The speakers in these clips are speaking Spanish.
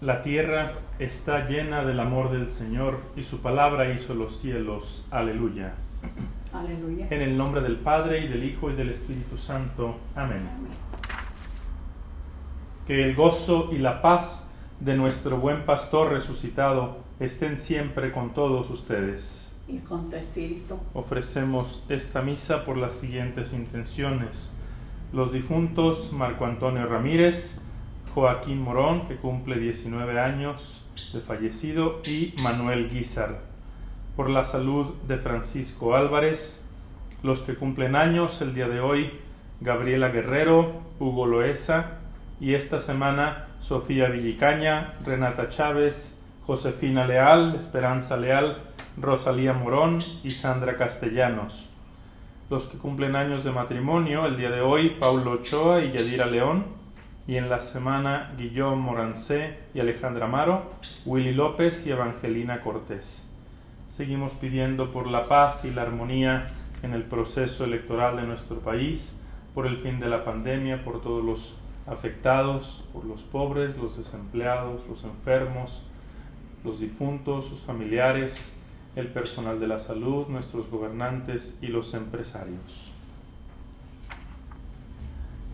La tierra está llena del amor del Señor y su palabra hizo los cielos. Aleluya. Aleluya. En el nombre del Padre y del Hijo y del Espíritu Santo. Amén. Que el gozo y la paz de nuestro buen pastor resucitado estén siempre con todos ustedes. Y con tu espíritu. Ofrecemos esta misa por las siguientes intenciones. Los difuntos Marco Antonio Ramírez, Joaquín Morón, que cumple 19 años de fallecido, y Manuel Guizar. Por la salud de Francisco Álvarez, los que cumplen años el día de hoy, Gabriela Guerrero, Hugo Loesa, y esta semana Sofía Villicaña, Renata Chávez, Josefina Leal, Esperanza Leal, Rosalía Morón y Sandra Castellanos. Los que cumplen años de matrimonio el día de hoy, Paulo Ochoa y Yadira León, y en la semana Guillaume Morancé y Alejandra Amaro, Willy López y Evangelina Cortés. Seguimos pidiendo por la paz y la armonía en el proceso electoral de nuestro país, por el fin de la pandemia, por todos los afectados, por los pobres, los desempleados, los enfermos, los difuntos, sus familiares, el personal de la salud, nuestros gobernantes y los empresarios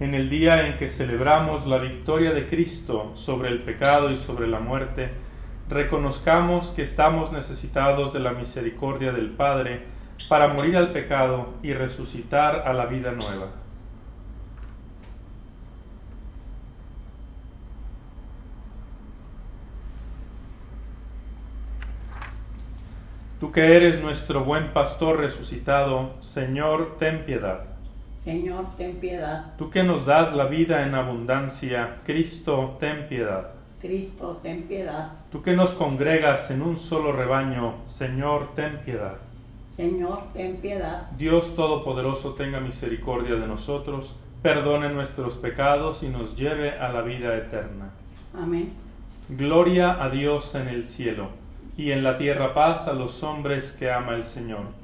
en el día en que celebramos la victoria de Cristo sobre el pecado y sobre la muerte, reconozcamos que estamos necesitados de la misericordia del Padre para morir al pecado y resucitar a la vida nueva. Tú que eres nuestro buen pastor resucitado, Señor, ten piedad. Señor, ten piedad. Tú que nos das la vida en abundancia, Cristo, ten piedad. Cristo, ten piedad. Tú que nos congregas en un solo rebaño, Señor, ten piedad. Señor, ten piedad. Dios Todopoderoso tenga misericordia de nosotros, perdone nuestros pecados y nos lleve a la vida eterna. Amén. Gloria a Dios en el cielo, y en la tierra paz a los hombres que ama el Señor.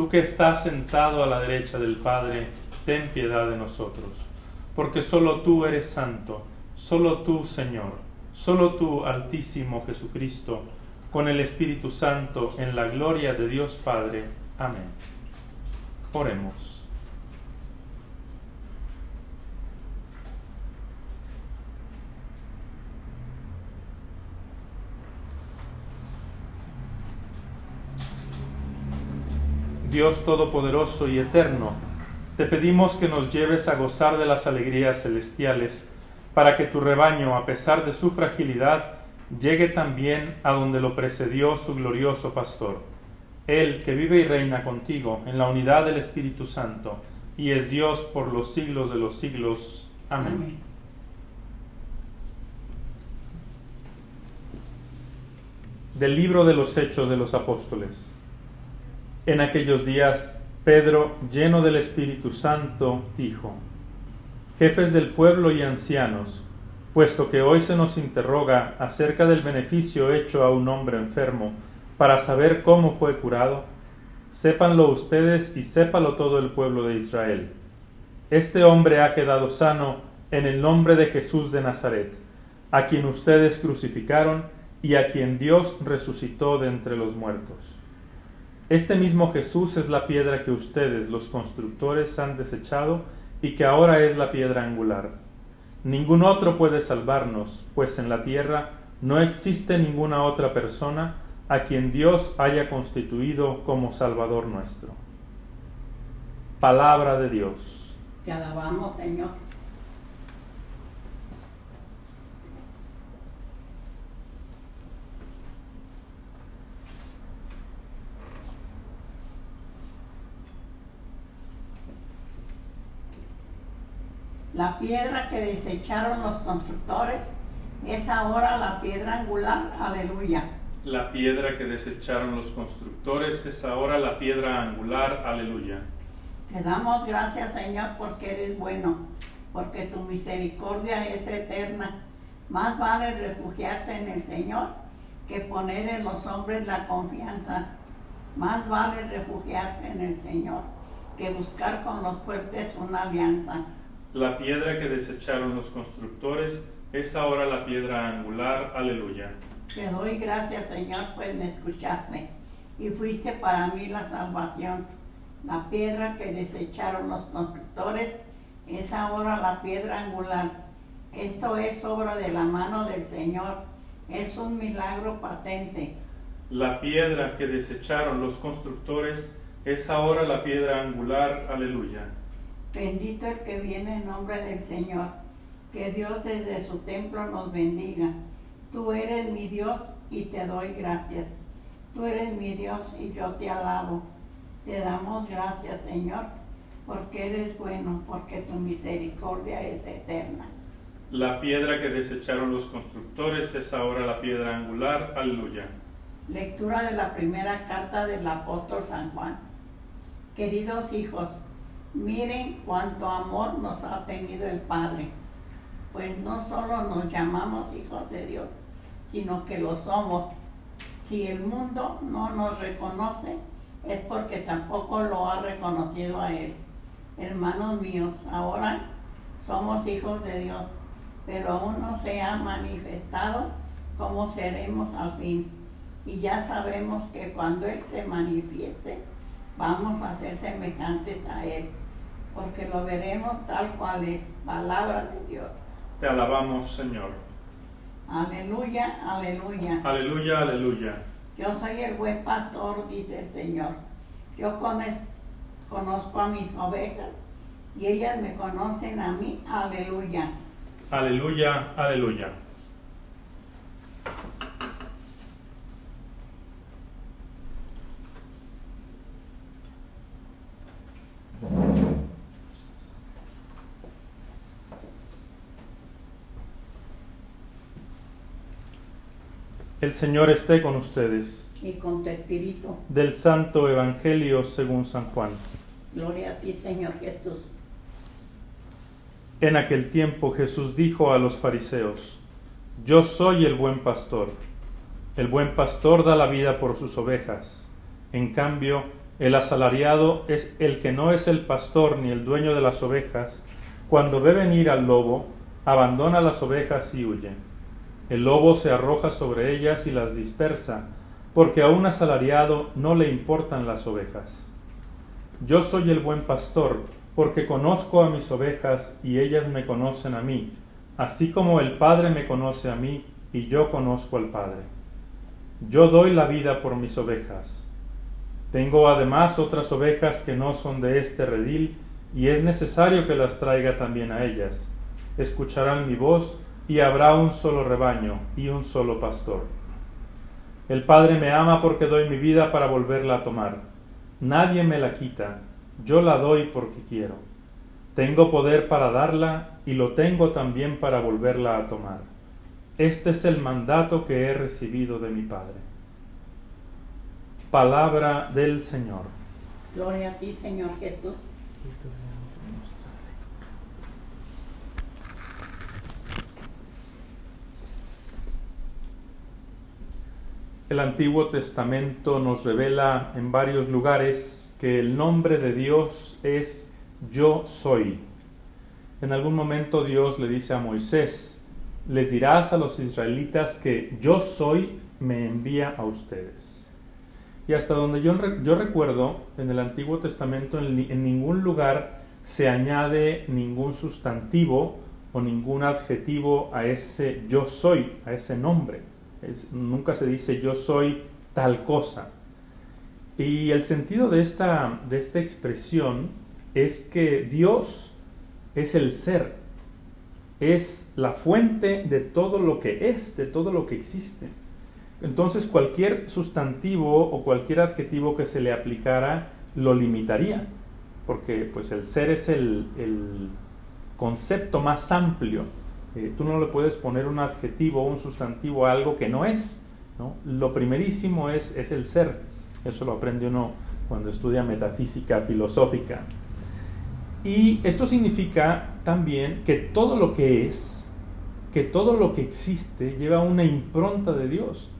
Tú que estás sentado a la derecha del Padre, ten piedad de nosotros, porque solo tú eres santo, solo tú, Señor, solo tú, Altísimo Jesucristo, con el Espíritu Santo, en la gloria de Dios Padre. Amén. Oremos. Dios Todopoderoso y Eterno, te pedimos que nos lleves a gozar de las alegrías celestiales, para que tu rebaño, a pesar de su fragilidad, llegue también a donde lo precedió su glorioso pastor. Él que vive y reina contigo en la unidad del Espíritu Santo, y es Dios por los siglos de los siglos. Amén. Amén. Del libro de los Hechos de los Apóstoles. En aquellos días, Pedro, lleno del Espíritu Santo, dijo, Jefes del pueblo y ancianos, puesto que hoy se nos interroga acerca del beneficio hecho a un hombre enfermo, para saber cómo fue curado, sépanlo ustedes y sépalo todo el pueblo de Israel. Este hombre ha quedado sano en el nombre de Jesús de Nazaret, a quien ustedes crucificaron y a quien Dios resucitó de entre los muertos. Este mismo Jesús es la piedra que ustedes, los constructores, han desechado y que ahora es la piedra angular. Ningún otro puede salvarnos, pues en la tierra no existe ninguna otra persona a quien Dios haya constituido como Salvador nuestro. Palabra de Dios. Te alabamos, Señor. La piedra que desecharon los constructores es ahora la piedra angular. Aleluya. La piedra que desecharon los constructores es ahora la piedra angular. Aleluya. Te damos gracias, Señor, porque eres bueno, porque tu misericordia es eterna. Más vale refugiarse en el Señor que poner en los hombres la confianza. Más vale refugiarse en el Señor que buscar con los fuertes una alianza. La piedra que desecharon los constructores es ahora la piedra angular. Aleluya. Te doy gracias, Señor, pues me escuchaste y fuiste para mí la salvación. La piedra que desecharon los constructores es ahora la piedra angular. Esto es obra de la mano del Señor. Es un milagro patente. La piedra que desecharon los constructores es ahora la piedra angular. Aleluya. Bendito el que viene en nombre del Señor. Que Dios desde su templo nos bendiga. Tú eres mi Dios y te doy gracias. Tú eres mi Dios y yo te alabo. Te damos gracias, Señor, porque eres bueno, porque tu misericordia es eterna. La piedra que desecharon los constructores es ahora la piedra angular. Aleluya. Lectura de la primera carta del apóstol San Juan. Queridos hijos, miren cuánto amor nos ha tenido el Padre, pues no solo nos llamamos hijos de Dios, sino que lo somos. Si el mundo no nos reconoce, es porque tampoco lo ha reconocido a Él. Hermanos míos, ahora somos hijos de Dios, pero aún no se ha manifestado cómo seremos al fin. Y ya sabemos que cuando Él se manifieste, vamos a ser semejantes a Él, porque lo veremos tal cual es, palabra de Dios. Te alabamos, Señor. Aleluya, aleluya. Aleluya, aleluya. Yo soy el buen pastor, dice el Señor. Yo conozco a mis ovejas y ellas me conocen a mí. Aleluya. Aleluya, aleluya. El Señor esté con ustedes. Y con tu espíritu. Del Santo Evangelio según San Juan. Gloria a ti, Señor Jesús. En aquel tiempo Jesús dijo a los fariseos, Yo soy el buen pastor. El buen pastor da la vida por sus ovejas. En cambio, el asalariado es el que no es el pastor ni el dueño de las ovejas. Cuando ve venir al lobo, abandona las ovejas y huye. El lobo se arroja sobre ellas y las dispersa, porque a un asalariado no le importan las ovejas. Yo soy el buen pastor, porque conozco a mis ovejas y ellas me conocen a mí, así como el Padre me conoce a mí y yo conozco al Padre. Yo doy la vida por mis ovejas. Tengo además otras ovejas que no son de este redil, y es necesario que las traiga también a ellas. Escucharán mi voz, y habrá un solo rebaño y un solo pastor. El Padre me ama porque doy mi vida para volverla a tomar. Nadie me la quita, yo la doy porque quiero. Tengo poder para darla y lo tengo también para volverla a tomar. Este es el mandato que he recibido de mi Padre. Palabra del Señor. Gloria a ti, Señor Jesús. El Antiguo Testamento nos revela en varios lugares que el nombre de Dios es yo soy. En algún momento Dios le dice a Moisés, les dirás a los israelitas que yo soy me envía a ustedes. Y hasta donde yo, yo recuerdo, en el Antiguo Testamento en, en ningún lugar se añade ningún sustantivo o ningún adjetivo a ese yo soy, a ese nombre. Nunca se dice yo soy tal cosa. Y el sentido de esta, de esta expresión es que Dios es el ser, es la fuente de todo lo que es, de todo lo que existe. Entonces cualquier sustantivo o cualquier adjetivo que se le aplicara lo limitaría, porque pues el ser es el, el concepto más amplio eh, tú no le puedes poner un adjetivo o un sustantivo a algo que no es. ¿no? Lo primerísimo es, es el ser. Eso lo aprende uno cuando estudia metafísica filosófica. Y esto significa también que todo lo que es, que todo lo que existe lleva una impronta de Dios,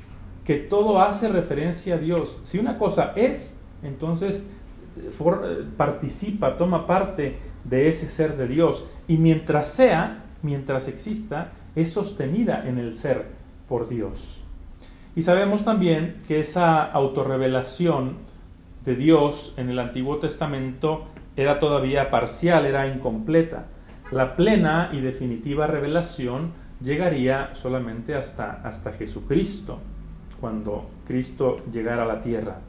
que todo hace referencia a Dios. Si una cosa es, entonces participa, toma parte de ese ser de Dios. Y mientras sea, mientras exista, es sostenida en el ser por Dios. Y sabemos también que esa autorrevelación de Dios en el Antiguo Testamento era todavía parcial, era incompleta. La plena y definitiva revelación llegaría solamente hasta, hasta Jesucristo, cuando Cristo llegara a la tierra.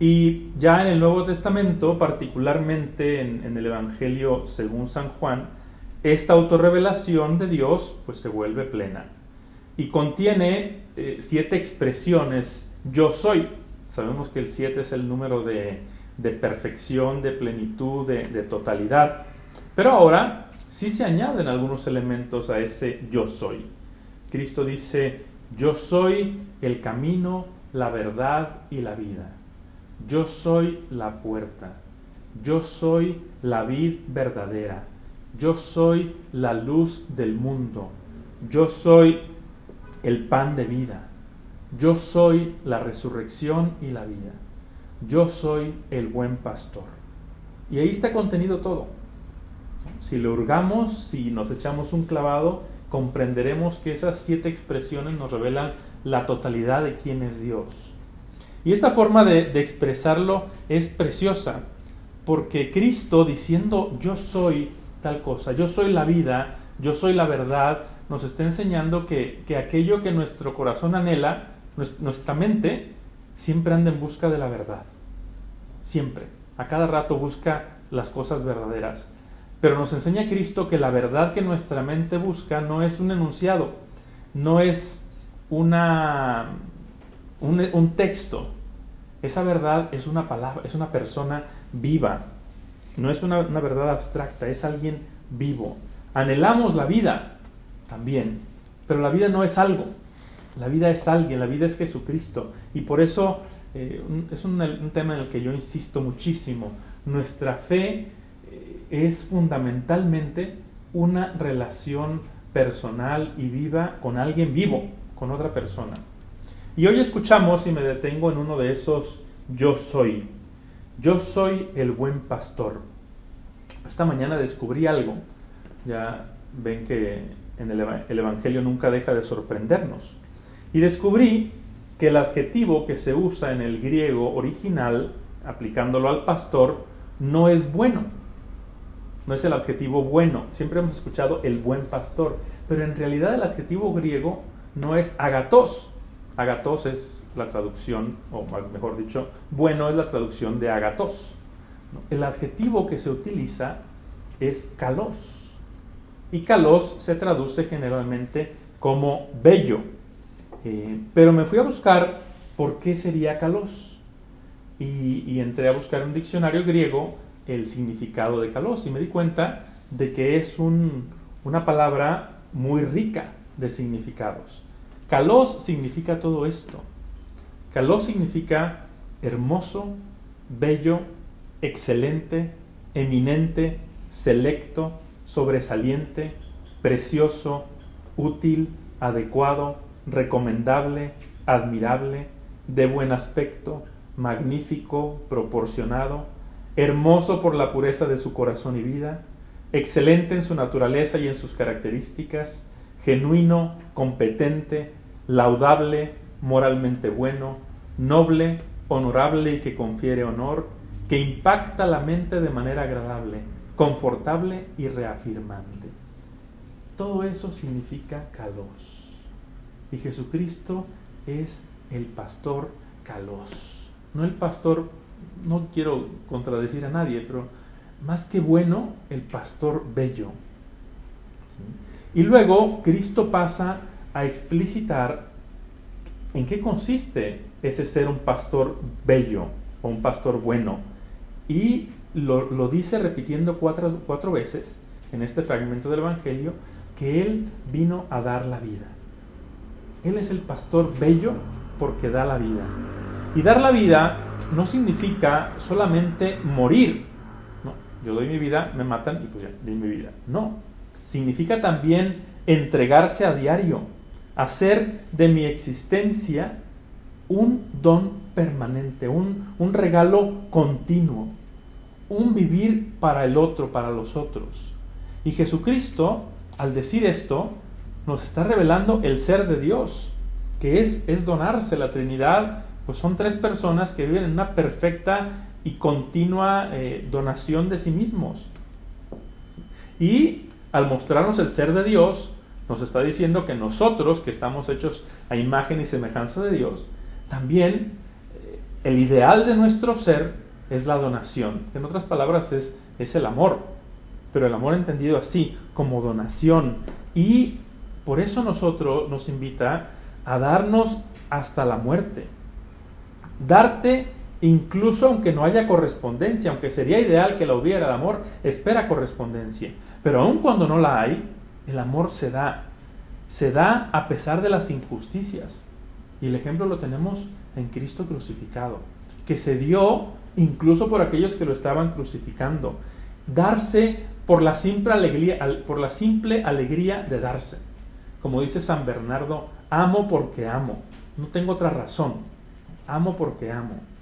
Y ya en el Nuevo Testamento, particularmente en, el Evangelio según San Juan, esta autorrevelación de Dios pues se vuelve plena y contiene eh, siete expresiones yo soy. Sabemos que el siete es el número de, perfección, de plenitud, de, de totalidad. Pero ahora sí se añaden algunos elementos a ese yo soy. Cristo dice, yo soy el camino, la verdad y la vida. Yo soy la puerta. Yo soy la vid verdadera. Yo soy la luz del mundo. Yo soy el pan de vida. Yo soy la resurrección y la vida. Yo soy el buen pastor. Y ahí está contenido todo. Si lo hurgamos, si nos echamos un clavado, comprenderemos que esas siete expresiones nos revelan la totalidad de quién es Dios. Y esta forma de, expresarlo es preciosa, porque Cristo diciendo yo soy tal cosa, yo soy la vida, yo soy la verdad, nos está enseñando que, que aquello que nuestro corazón anhela, nuestra mente, siempre anda en busca de la verdad. Siempre. A cada rato busca las cosas verdaderas. Pero nos enseña Cristo que la verdad que nuestra mente busca no es un enunciado, no es una, un, texto. Esa verdad es una palabra, es una persona viva. No es una, una verdad abstracta, es alguien vivo. Anhelamos la vida también, pero la vida no es algo. La vida es alguien, la vida es Jesucristo. Y por eso eh, es un, tema en el que yo insisto muchísimo. Nuestra fe eh, es fundamentalmente una relación personal y viva con alguien vivo, con otra persona. Y hoy escuchamos y me detengo en uno de esos yo soy. Yo soy el buen pastor. Esta mañana descubrí algo. Ya ven que en el, Evangelio nunca deja de sorprendernos. Y descubrí que el adjetivo que se usa en el griego original, aplicándolo al pastor, no es bueno. No es el adjetivo bueno. Siempre hemos escuchado el buen pastor. Pero en realidad el adjetivo griego no es agatos, Agatos es la traducción, o más mejor dicho, bueno es la traducción de agatos. El adjetivo que se utiliza es kalos. Y kalos se traduce generalmente como bello. Eh, pero me fui a buscar por qué sería kalos. Y, entré a buscar en un diccionario griego el significado de kalos. Y me di cuenta de que es una palabra muy rica de significados. Kalos significa todo esto. Kalos significa hermoso, bello, excelente, eminente, selecto, sobresaliente, precioso, útil, adecuado, recomendable, admirable, de buen aspecto, magnífico, proporcionado, hermoso por la pureza de su corazón y vida, excelente en su naturaleza y en sus características, genuino, competente, laudable, moralmente bueno, noble, honorable y que confiere honor, que impacta la mente de manera agradable, confortable y reafirmante. Todo eso significa calos. Y Jesucristo es el pastor calos. No el pastor, no quiero contradecir a nadie, pero más que bueno, el pastor bello. Y luego Cristo pasa a explicitar en qué consiste ese ser un pastor bello o un pastor bueno. Y lo, dice repitiendo cuatro, cuatro veces en este fragmento del Evangelio, que Él vino a dar la vida. Él es el pastor bello porque da la vida. Y dar la vida no significa solamente morir. No, yo doy mi vida, me matan y pues ya, doy mi vida. No, significa también entregarse a diario, hacer de mi existencia un don permanente, un, un regalo continuo, un vivir para el otro, para los otros. Y Jesucristo, al decir esto, nos está revelando el ser de Dios, que es, es donarse. La Trinidad, pues son tres personas que viven en una perfecta y continua eh, donación de sí mismos. Y al mostrarnos el ser de Dios, nos está diciendo que nosotros, que estamos hechos a imagen y semejanza de Dios, también eh, el ideal de nuestro ser es la donación. En otras palabras, es, es el amor. Pero el amor entendido así, como donación. Y por eso nosotros nos invita a darnos hasta la muerte. Darte incluso aunque no haya correspondencia, aunque sería ideal que la hubiera, el amor espera correspondencia. Pero aun cuando no la hay, el amor se da. Se da a pesar de las injusticias. Y el ejemplo lo tenemos en Cristo crucificado, que se dio incluso por aquellos que lo estaban crucificando. Darse por la simple alegría, por la simple alegría de darse. Como dice San Bernardo, amo porque amo. No tengo otra razón. Amo porque amo.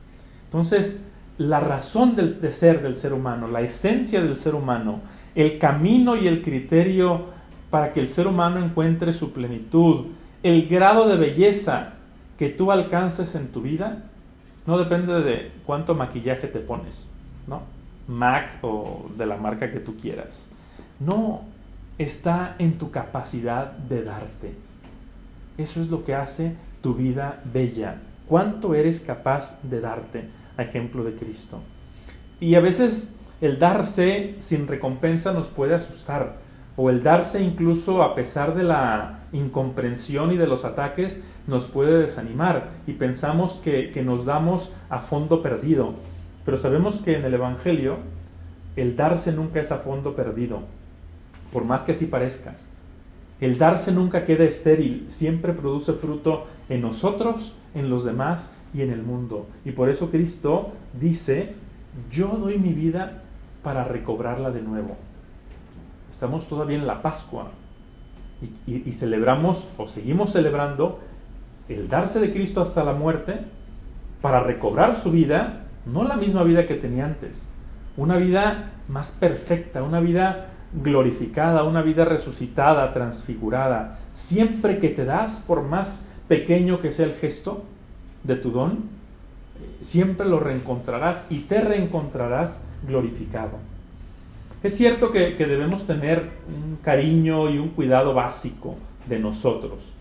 Entonces, la razón del, de ser del ser humano, la esencia del ser humano, el camino y el criterio para que el ser humano encuentre su plenitud, el grado de belleza que tú alcances en tu vida, no depende de cuánto maquillaje te pones, ¿no? MAC o de la marca que tú quieras. No, está en tu capacidad de darte. Eso es lo que hace tu vida bella. ¿Cuánto eres capaz de darte? Ejemplo de Cristo. Y a veces el darse sin recompensa nos puede asustar, o el darse incluso a pesar de la incomprensión y de los ataques nos puede desanimar y pensamos que, que, nos damos a fondo perdido. Pero sabemos que en el Evangelio el darse nunca es a fondo perdido, por más que así parezca. El darse nunca queda estéril, siempre produce fruto en nosotros, en los demás y en el mundo. Y por eso Cristo dice, yo doy mi vida para recobrarla de nuevo. Estamos todavía en la Pascua y, celebramos o seguimos celebrando el darse de Cristo hasta la muerte para recobrar su vida, no la misma vida que tenía antes, una vida más perfecta, una vida glorificada, una vida resucitada, transfigurada. Siempre que te das, por más pequeño que sea el gesto de tu don, siempre lo reencontrarás y te reencontrarás glorificado. Es cierto que, debemos tener un cariño y un cuidado básico de nosotros,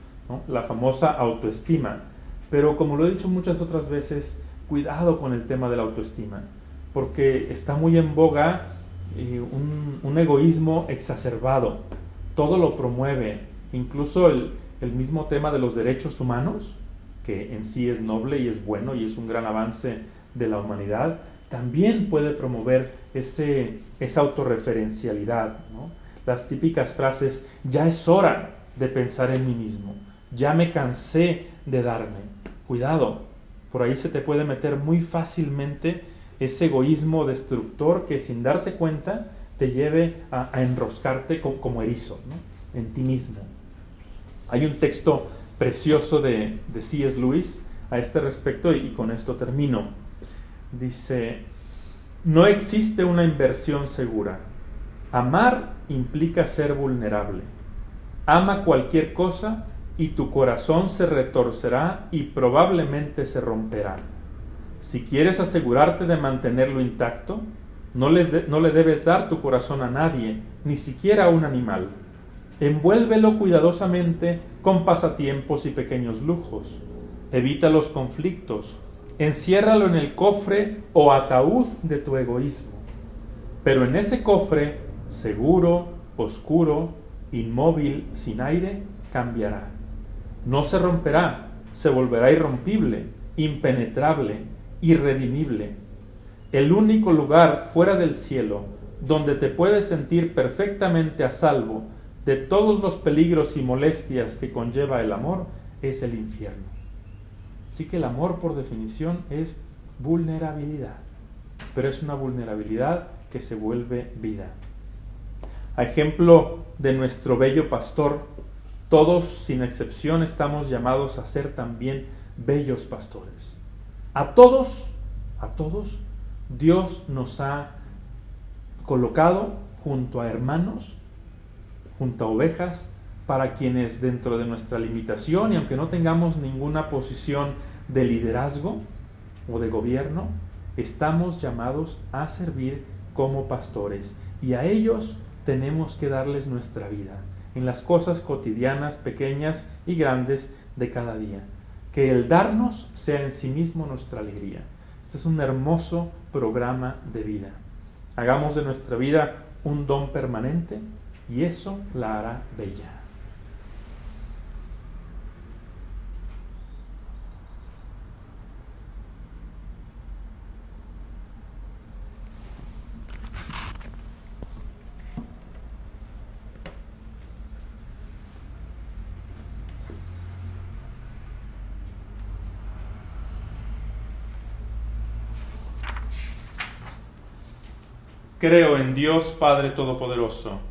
la famosa autoestima, pero como lo he dicho muchas otras veces, cuidado con el tema de la autoestima, porque está muy en boga eh, un, egoísmo exacerbado, todo lo promueve, incluso el, el mismo tema de los derechos humanos, que en sí es noble y es bueno y es un gran avance de la humanidad, también puede promover ese, esa autorreferencialidad. Las típicas frases, ya es hora de pensar en mí mismo, ya me cansé de darme. Cuidado, por ahí se te puede meter muy fácilmente ese egoísmo destructor que sin darte cuenta te lleve a, enroscarte como, erizo en ti mismo. Hay un texto precioso de, de C.S. Lewis a este respecto y con esto termino. Dice, no existe una inversión segura. Amar implica ser vulnerable. Ama cualquier cosa y tu corazón se retorcerá y probablemente se romperá. Si quieres asegurarte de mantenerlo intacto, no, no, le debes dar tu corazón a nadie, ni siquiera a un animal. Envuélvelo cuidadosamente con pasatiempos y pequeños lujos. Evita los conflictos, enciérralo en el cofre o ataúd de tu egoísmo. Pero en ese cofre, seguro, oscuro, inmóvil, sin aire, cambiará. No se romperá, se volverá irrompible, impenetrable, irredimible. El único lugar fuera del cielo donde te puedes sentir perfectamente a salvo de todos los peligros y molestias que conlleva el amor es el infierno. Así que el amor por definición es vulnerabilidad, pero es una vulnerabilidad que se vuelve vida. A ejemplo de nuestro bello pastor, todos sin excepción estamos llamados a ser también bellos pastores. A todos, a todos, Dios nos ha colocado junto a hermanos, junto a ovejas, para quienes dentro de nuestra limitación y aunque no tengamos ninguna posición de liderazgo o de gobierno, estamos llamados a servir como pastores y a ellos tenemos que darles nuestra vida en las cosas cotidianas, pequeñas y grandes de cada día. Que el darnos sea en sí mismo nuestra alegría. Este es un hermoso programa de vida. Hagamos de nuestra vida un don permanente y eso la hará bella. Creo en Dios Padre Todopoderoso,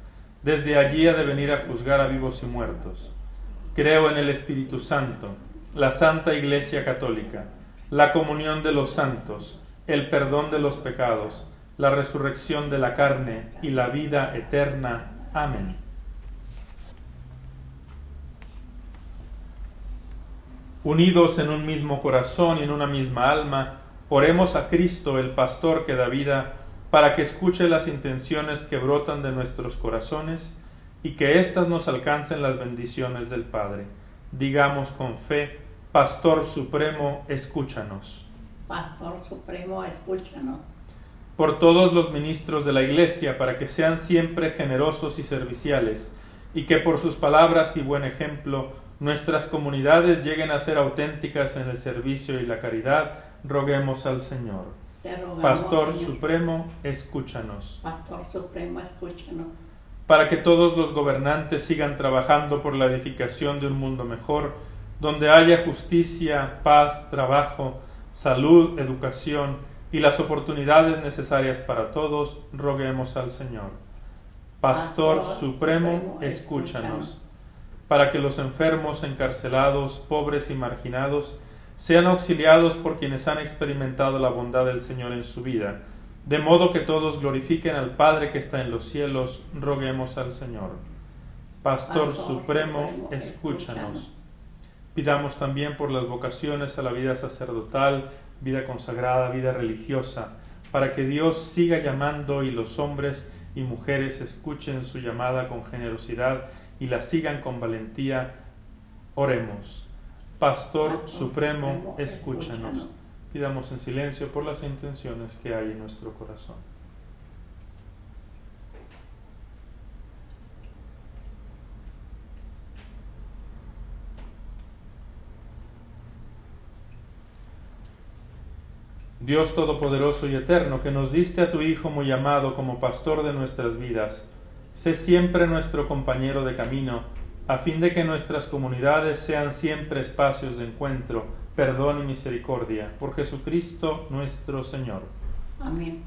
Desde allí ha de venir a juzgar a vivos y muertos. Creo en el Espíritu Santo, la Santa Iglesia Católica, la comunión de los santos, el perdón de los pecados, la resurrección de la carne y la vida eterna. Amén. Unidos en un mismo corazón y en una misma alma, Oremos a Cristo, el pastor que da vida, para que escuche las intenciones que brotan de nuestros corazones y que éstas nos alcancen las bendiciones del Padre. Digamos con fe, Pastor Supremo, escúchanos. Pastor Supremo, escúchanos. Por todos los ministros de la Iglesia, para que sean siempre generosos y serviciales, y que por sus palabras y buen ejemplo nuestras comunidades lleguen a ser auténticas en el servicio y la caridad, roguemos al Señor. Pastor Supremo, escúchanos. Pastor Supremo, escúchanos. Para que todos los gobernantes sigan trabajando por la edificación de un mundo mejor, donde haya justicia, paz, trabajo, salud, educación y las oportunidades necesarias para todos, roguemos al Señor. Pastor, Supremo, escúchanos. Para que los enfermos, encarcelados, pobres y marginados sean auxiliados por quienes han experimentado la bondad del Señor en su vida, de modo que todos glorifiquen al Padre que está en los cielos, roguemos al Señor. Pastor, Supremo, escúchanos. Pidamos también por las vocaciones a la vida sacerdotal, vida consagrada, vida religiosa, para que Dios siga llamando y los hombres y mujeres escuchen su llamada con generosidad y la sigan con valentía. Oremos. Pastor, Supremo, escúchanos. Pidamos en silencio por las intenciones que hay en nuestro corazón. Dios Todopoderoso y Eterno, que nos diste a tu Hijo muy amado como pastor de nuestras vidas, sé siempre nuestro compañero de camino a fin de que nuestras comunidades sean siempre espacios de encuentro, perdón y misericordia, por Jesucristo nuestro Señor. Amén.